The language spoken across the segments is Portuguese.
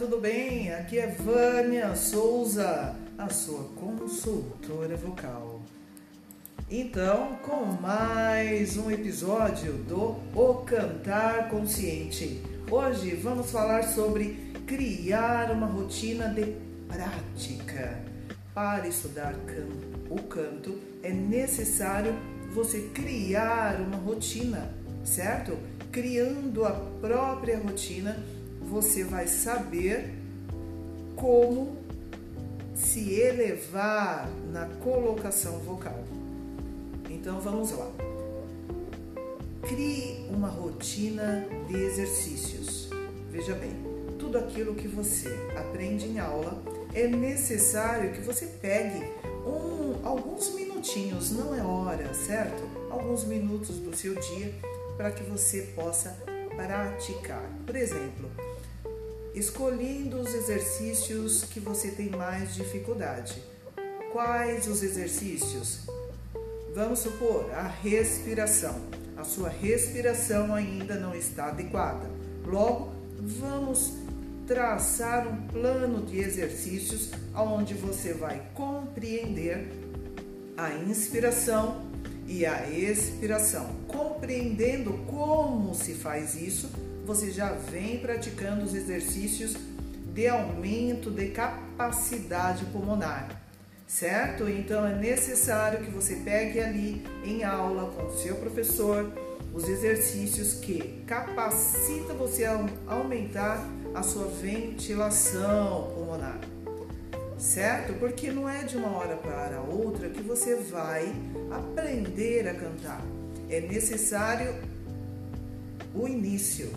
tudo bem? Aqui é Vânia Souza, a sua consultora vocal. Então, com mais um episódio do O Cantar Consciente. Hoje vamos falar sobre criar uma rotina de prática. Para estudar o canto, é necessário você criar uma rotina, certo? Criando a própria rotina você vai saber como se elevar na colocação vocal. Então vamos lá. Crie uma rotina de exercícios. Veja bem, tudo aquilo que você aprende em aula é necessário que você pegue um, alguns minutinhos, não é hora, certo? Alguns minutos do seu dia para que você possa praticar. Por exemplo, escolhendo os exercícios que você tem mais dificuldade. Quais os exercícios? Vamos supor a respiração. A sua respiração ainda não está adequada. Logo, vamos traçar um plano de exercícios onde você vai compreender a inspiração e a expiração. Compreendendo como se faz isso, você já vem praticando os exercícios de aumento de capacidade pulmonar, certo? Então é necessário que você pegue ali em aula com o seu professor os exercícios que capacita você a aumentar a sua ventilação pulmonar. Certo? Porque não é de uma hora para outra que você vai aprender a cantar. É necessário o início,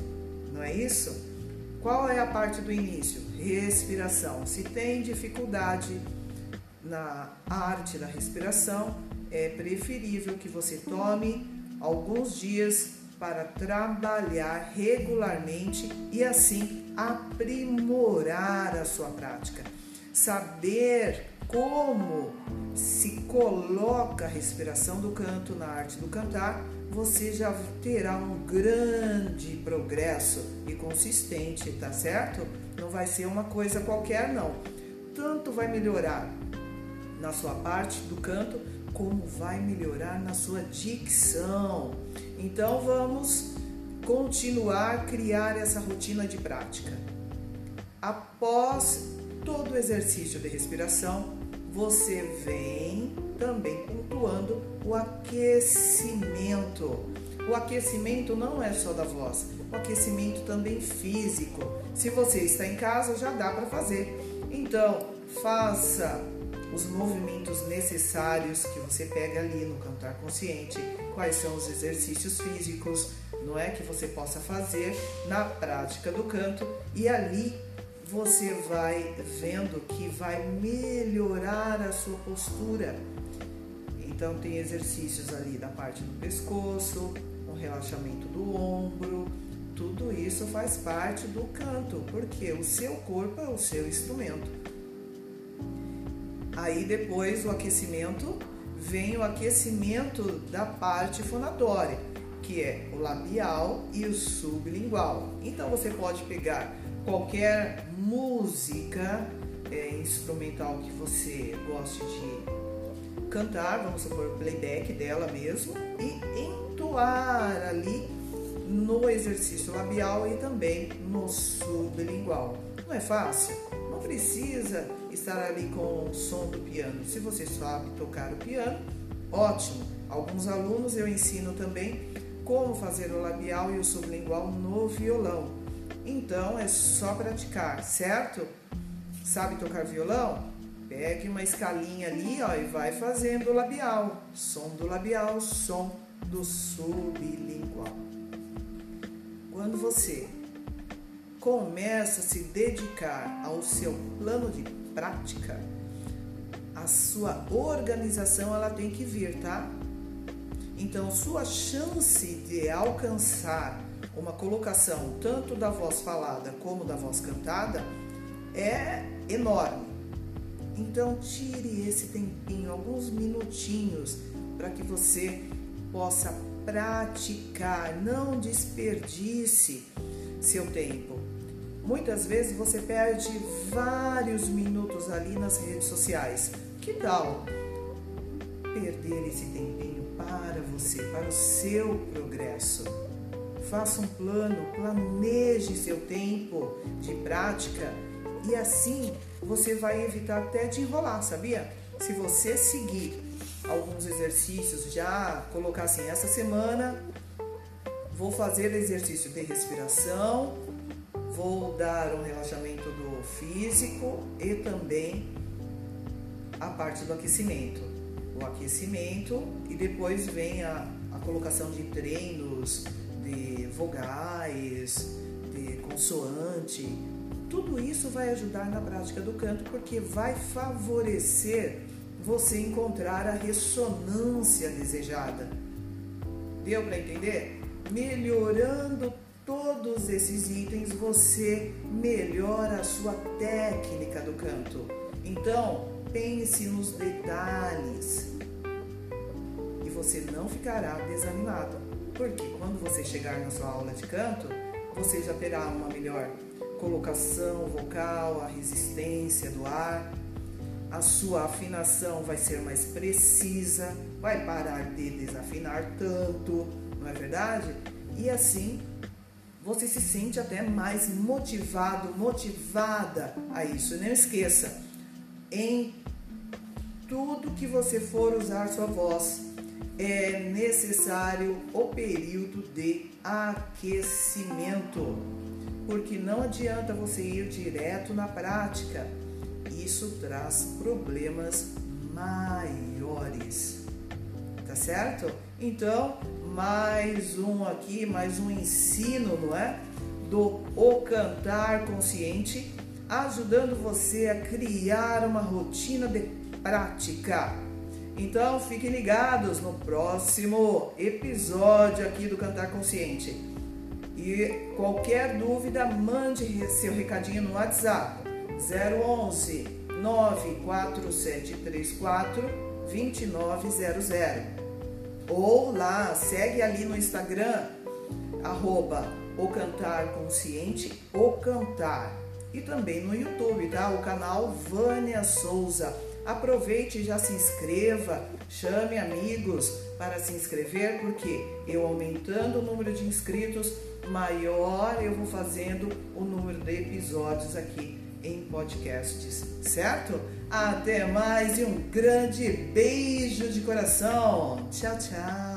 não é isso? Qual é a parte do início? Respiração. Se tem dificuldade na arte da respiração, é preferível que você tome alguns dias para trabalhar regularmente e assim aprimorar a sua prática. Saber como se coloca a respiração do canto na arte do cantar você já terá um grande progresso e consistente, tá certo? Não vai ser uma coisa qualquer, não. Tanto vai melhorar na sua parte do canto, como vai melhorar na sua dicção. Então vamos continuar a criar essa rotina de prática. Após todo o exercício de respiração, você vem também pontuando o aquecimento. O aquecimento não é só da voz, o aquecimento também físico. Se você está em casa, já dá para fazer. Então, faça os movimentos necessários que você pega ali no cantar consciente, quais são os exercícios físicos, não é que você possa fazer na prática do canto e ali você vai vendo que vai melhorar a sua postura. Então tem exercícios ali da parte do pescoço, o relaxamento do ombro, tudo isso faz parte do canto, porque o seu corpo é o seu instrumento. Aí depois o aquecimento vem o aquecimento da parte fonatória, que é o labial e o sublingual. Então você pode pegar qualquer música é, instrumental que você goste de cantar, vamos supor playback dela mesmo, e entoar ali no exercício labial e também no sublingual. Não é fácil? Não precisa estar ali com o som do piano. Se você sabe tocar o piano, ótimo. Alguns alunos eu ensino também como fazer o labial e o sublingual no violão então é só praticar, certo? Sabe tocar violão? Pegue uma escalinha ali ó, e vai fazendo o labial. Som do labial, som do sublingual. Quando você começa a se dedicar ao seu plano de prática, a sua organização ela tem que vir, tá? Então, sua chance de alcançar uma colocação tanto da voz falada como da voz cantada é enorme. Então tire esse tempinho, alguns minutinhos, para que você possa praticar, não desperdice seu tempo. Muitas vezes você perde vários minutos ali nas redes sociais. Que tal perder esse tempinho para você, para o seu progresso? Faça um plano, planeje seu tempo de prática e assim você vai evitar até de enrolar, sabia? Se você seguir alguns exercícios, já colocar assim, essa semana vou fazer exercício de respiração, vou dar um relaxamento do físico e também a parte do aquecimento. O aquecimento e depois vem a, a colocação de treinos de vogais, de consoante. Tudo isso vai ajudar na prática do canto porque vai favorecer você encontrar a ressonância desejada. Deu para entender? Melhorando todos esses itens, você melhora a sua técnica do canto. Então, pense nos detalhes e você não ficará desanimado, porque quando você chegar na sua aula de canto, você já terá uma melhor colocação vocal, a resistência do ar, a sua afinação vai ser mais precisa, vai parar de desafinar tanto, não é verdade? E assim você se sente até mais motivado, motivada a isso. Não esqueça, em tudo que você for usar sua voz, é necessário o período de aquecimento, porque não adianta você ir direto na prática. Isso traz problemas maiores. Tá certo? Então, mais um aqui, mais um ensino, não é? Do O Cantar Consciente, ajudando você a criar uma rotina de prática. Então fiquem ligados no próximo episódio aqui do Cantar Consciente. E qualquer dúvida, mande seu recadinho no WhatsApp 011 94734 2900 ou lá, segue ali no Instagram, arroba o Cantar Consciente, o Cantar. E também no YouTube, tá? O canal Vânia Souza. Aproveite e já se inscreva, chame amigos para se inscrever, porque eu aumentando o número de inscritos, maior eu vou fazendo o número de episódios aqui em podcasts, certo? Até mais e um grande beijo de coração. Tchau, tchau.